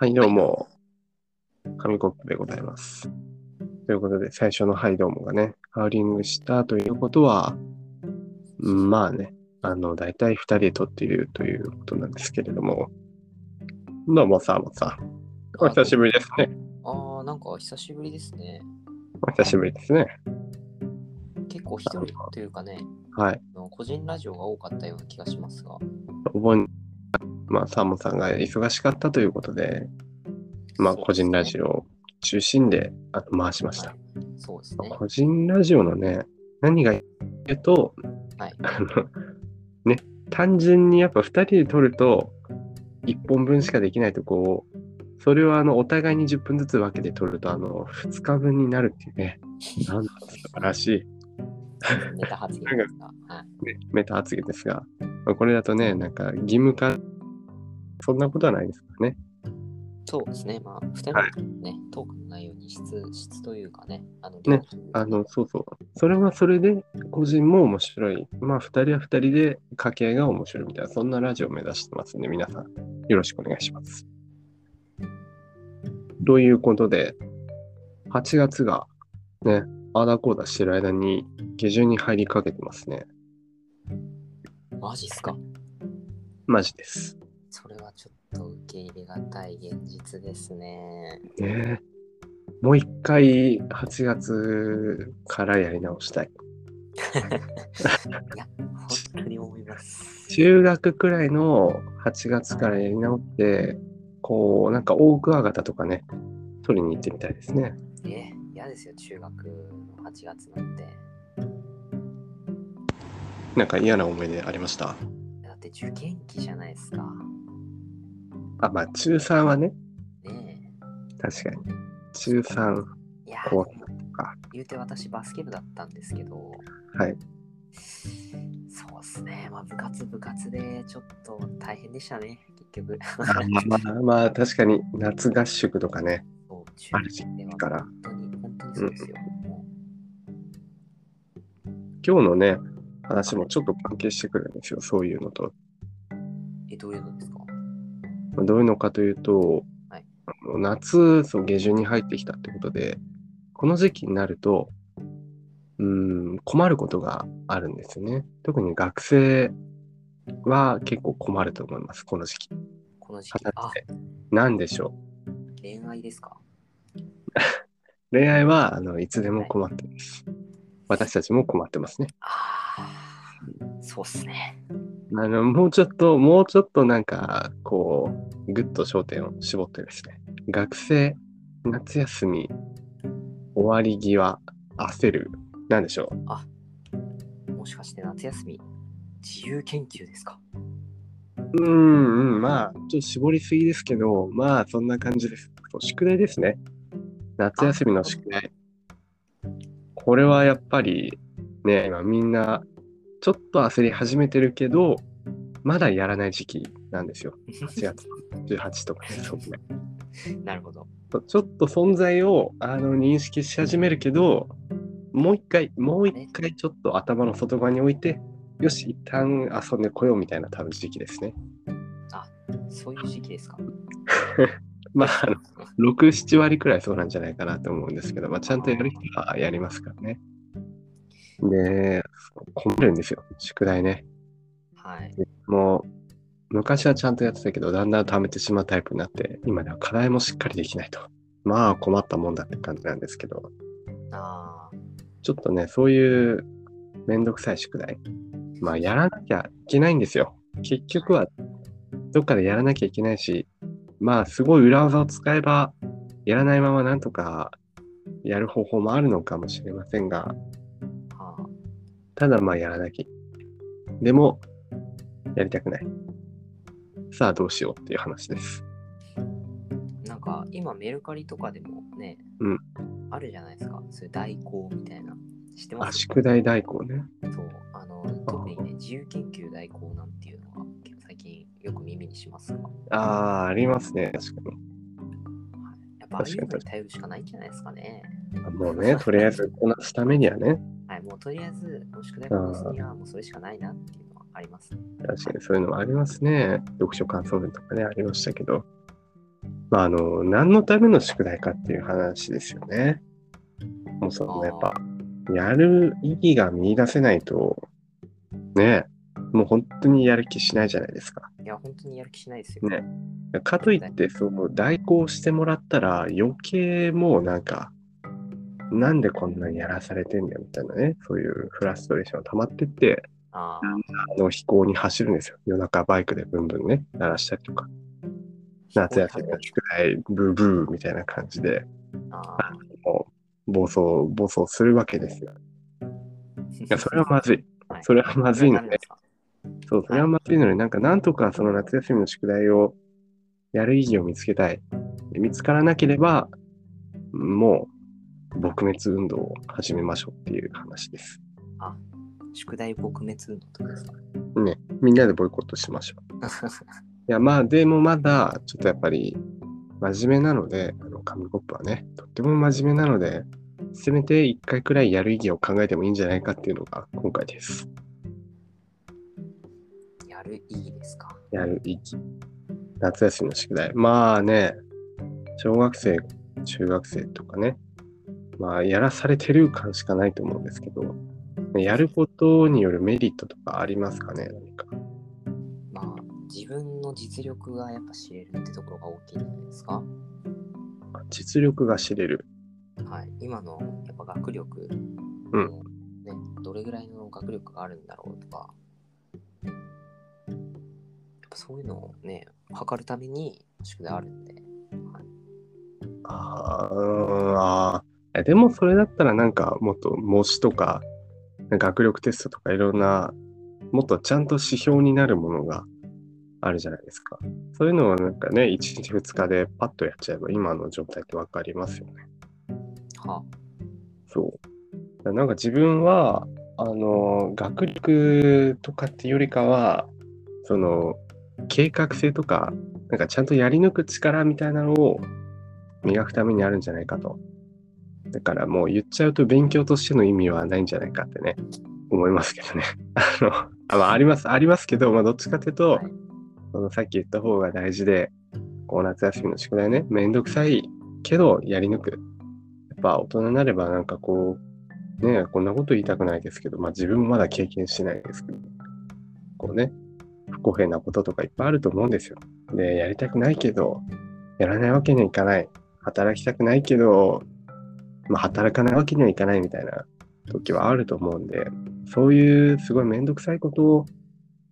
はい、どうも。紙コップでございます。ということで、最初のはい、どうもがね、ハウリングしたということは、うんまあね、あの、だいたい2人で撮っているということなんですけれども、どうもさ、もさ、お久しぶりですね。ああ、なんか久しぶりですね。お久しぶりですね。結構一人というかね、はい。個人ラジオが多かったような気がしますが。お盆、まあ、サーモンさんが忙しかったということで、まあ、個人ラジオを中心で回しました。はいそうですね。個人ラジオのね、何がいいっていうと、はい。あの、ね、単純にやっぱ2人で撮ると、1本分しかできないとこを、それをあのお互いに10分ずつ分けて撮ると、あの、2日分になるっていうね、なんだ素晴らしい、ネタ発言ですが。メタ発言ですが、まあこれだとね、なんか義務化、そんなことはないですからね。そうですね。まあ、二人はいのね、トークの内容に質、質というかね、あの、ねあの、そうそう。それはそれで、個人も面白い。まあ、二人は二人で掛け合いが面白いみたいな、そんなラジオを目指してますんで、皆さん、よろしくお願いします。ということで、8月がね、あーだこーだしてる間に下旬に入りかけてますね。マジっすか？マジです。それはちょっと受け入れがたい現実ですね。ねえもう一回8月からやり直したい。いや、本当に思います。中学くらいの8月からやり直って、こう、なんか大クワガタとかね、取りに行ってみたいですね。え、嫌ですよ、中学の8月なんて。なんか嫌な思い出ありました？だって受験期じゃないですか。あ、まあ中3はね、ね確かに。中3、え。いや、こか言うて私バスケ部だったんですけど、はい。そうっすね。まあ部活部活でちょっと大変でしたね、結局。あまあ、まあ確かに夏合宿とかね、そう中ある時ではから本当に、本当にそうですよ。も今日のね、話もちょっと関係してくるんですよ、そういうのと。うえ、どういうのですか？まあどういうのかというと、はいあの夏、そう、下旬に入ってきたってことで、この時期になると、うーん、困ることがあるんですよね。特に学生は結構困ると思います、この時期。この時期。あ、なんでしょ恋愛ですか？う。恋愛は、あの、いつでも困ってます。私たちも困ってますね。ああ、そうっすね。あの、もうちょっと、もうちょっとなんか、こう、ぐっと焦点を絞ってですね。学生、夏休み、終わり際、焦る。なんでしょう。もしかして夏休み、自由研究ですか？うーん、うん、まあ、ちょっと絞りすぎですけど、まあ、そんな感じです。宿題ですね。夏休みの宿題。これはやっぱり、ね、今みんな、ちょっと焦り始めてるけど、まだやらない時期なんですよ。8月18とかね、そうね。なるほど。ちょっと存在をあの認識し始めるけど、もう一回、もう一回ちょっと頭の外側に置いて、よし、一旦遊んでこようみたいな多分時期ですね。そういう時期ですか？まあ、あの6、7割くらいそうなんじゃないかなと思うんですけど、まあ、ちゃんとやる人はやりますからね。で、困るんですよ、宿題ね。はい。もう、昔はちゃんとやってたけど、だんだん貯めてしまうタイプになって、今では課題もしっかりできないと。まあ、困ったもんだって感じなんですけど、ああ、ちょっとね、そういうめんどくさい宿題。まあ、やらなきゃいけないんですよ。結局は、どっかでやらなきゃいけないし、まあ、すごい裏技を使えば、やらないままなんとかやる方法もあるのかもしれませんが、ただまあ、やらなきゃ。でも、やりたくない。さあ、どうしようっていう話です。なんか今メルカリとかでもね、うんあるじゃないですか。そういう代行みたいな。知ってまあ、す？宿題代行ね。そう。あの、特にね、自由研究代行なんていうのが結構最近よく耳にしますが、ああ、ありますね。確かに。やっぱああいうのに頼るしかないんじゃないですかね。もうね、とりあえずこなすためにはね、はい、もうとりあえず、宿題こなすにはもうそれしかないなっていうのはありますね。確かにそういうのもありますね。読書感想文とかね、ありましたけど。まあ、あの、何のための宿題かっていう話ですよね。もうその、やっぱ、やる意義が見出せないと、ね、もう本当にやる気しないじゃないですか。いや、本当にやる気しないですよ。ね。かといって、その代行してもらったら余計もうなんか、なんでこんなにやらされてんだよみたいなね、そういうフラストレーションが溜まってって、ああの飛行に走るんですよ。夜中バイクでブンブンね、鳴らしたりとか。夏休みの宿題、ブーブーみたいな感じで、あもう暴走、暴走するわけですよ。いや、それはまずい。はいそれはまずいのでそう、それはまずいので、なんか？なんとかその夏休みの宿題をやる意義を見つけたい。で見つからなければ、もう撲滅運動を始めましょうっていう話です。宿題撲滅運動ですか？ね、みんなでボイコットしましょう。いや、まあ、でもまだ、ちょっとやっぱり、真面目なので、あの、紙コップはね、とっても真面目なので、せめて一回くらいやる意義を考えてもいいんじゃないかっていうのが今回です。やる意義ですか？やる意義。夏休みの宿題。まあね、小学生、中学生とかね、まあ、やらされてる感しかないと思うんですけど、やることによるメリットとかありますかね、何か。まあ、自分の実力がやっぱ知れるってところが大きいんじゃないですか実力が知れる。はい。今のやっぱ学力、うんね、どれぐらいの学力があるんだろうとか、やっぱそういうのをね、測るために宿題あるんで、はい、ああー、えでもそれだったらなんかもっと模試とか、学力テストとかいろんな、もっとちゃんと指標になるものがあるじゃないですか。そういうのをなんかね、1日2日でパッとやっちゃえば今の状態ってわかりますよね。はそう。なんか自分は、あの、学力とかっていうよりかは、その、計画性とか、なんかちゃんとやり抜く力みたいなのを磨くためにあるんじゃないかと。だからもう言っちゃうと勉強としての意味はないんじゃないかってね、思いますけどね。あの、あまあ、あります、ありますけど、まあ、どっちかっていうと、はいそのさっき言った方が大事で、こう夏休みの宿題ね、めんどくさいけどやり抜く。やっぱ大人になればなんかこう、ね、こんなこと言いたくないですけど、まあ自分もまだ経験してないですけど、こうね、不公平なこととかいっぱいあると思うんですよ。で、やりたくないけど、やらないわけにはいかない。働きたくないけど、まあ働かないわけにはいかないみたいな時はあると思うんで、そういうすごいめんどくさいことを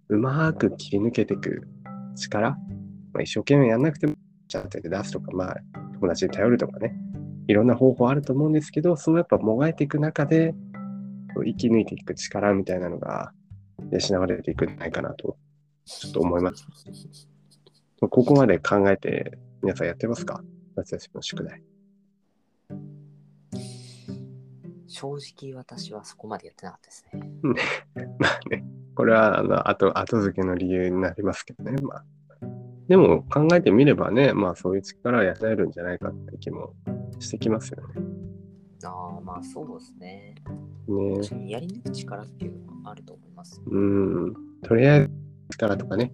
うまく切り抜けていく力、まあ、一生懸命やんなくても、ちゃんと出すとか、まあ友達に頼るとかね、いろんな方法あると思うんですけど、そうやっぱもがいていく中で、生き抜いていく力みたいなのが養われていくんじゃないかなと、ちょっと思います。ここまで考えて皆さんやってますか？夏休みの宿題。正直私はそこまでやってなかったですね。まあね、これはあの後後付けの理由になりますけどね。まあ、でも考えてみればね、まあそういう力を養えるんじゃないかって気もしてきますよああ、まあそうですね。ね。やり抜く力っていうのはあると思います。うん、とりあえず力とかね、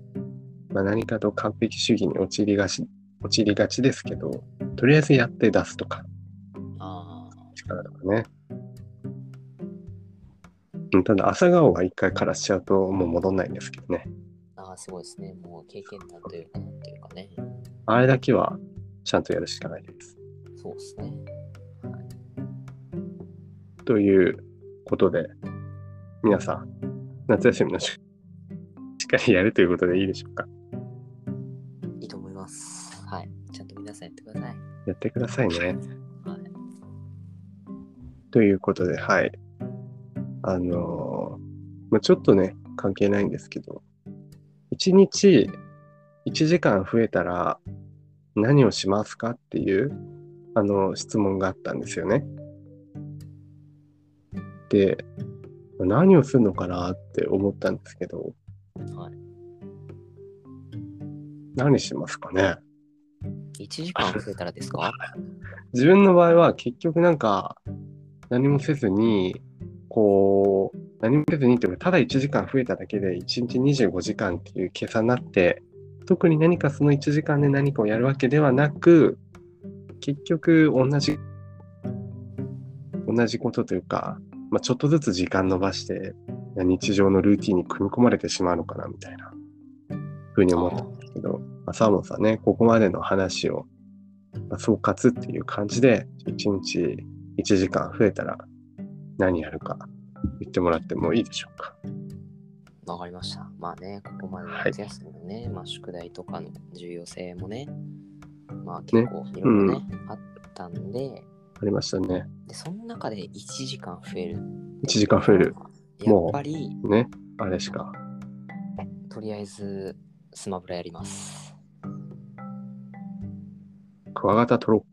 まあ、何かと完璧主義に陥りがち陥りがちですけど、とりあえずやって出すとか、あ力とかね。うんただ、朝顔は一回枯らしちゃうともう戻んないんですけどね。あ、ああすごいですね。もう経験談というか、なんていうかね。あれだけはちゃんとやるしかないです。そうですね。はい、ということで、皆さん、夏休みの宿しっかりやるということでいいでしょうか？いいと思います。はい。ちゃんと皆さんやってください。やってくださいね。はい。ということで、はい。あのーまあ、ちょっとね、関係ないんですけど、1日1時間増えたら何をしますかっていう、あの、質問があったんですよね。で、何をするのかなって思ったんですけど、はい。何しますかね？1時間増えたらですか？自分の場合は結局なんか何もせずに、こう、何もせずにっていうか、ただ1時間増えただけで1日25時間っていう計算になって、特に何かその1時間で何かをやるわけではなく、結局同じ、同じことというか、まあ、ちょっとずつ時間伸ばして、日常のルーティンに組み込まれてしまうのかなみたいな、ふうに思ったんですけど、まあ、サーモンさんね、ここまでの話を、まあ、総括っていう感じで、1日1時間増えたら何やるか言ってもらってもいいでしょうか。わかりました。まあね、ここまではい夏休みのね、まあ宿題とかの重要性もね、まあ結構いろいろね、あったんで、ありましたね。で、その中で1時間増える。1時間増える。やっぱり、ね。あれしか。とりあえずスマブラやります。クワガタトロッ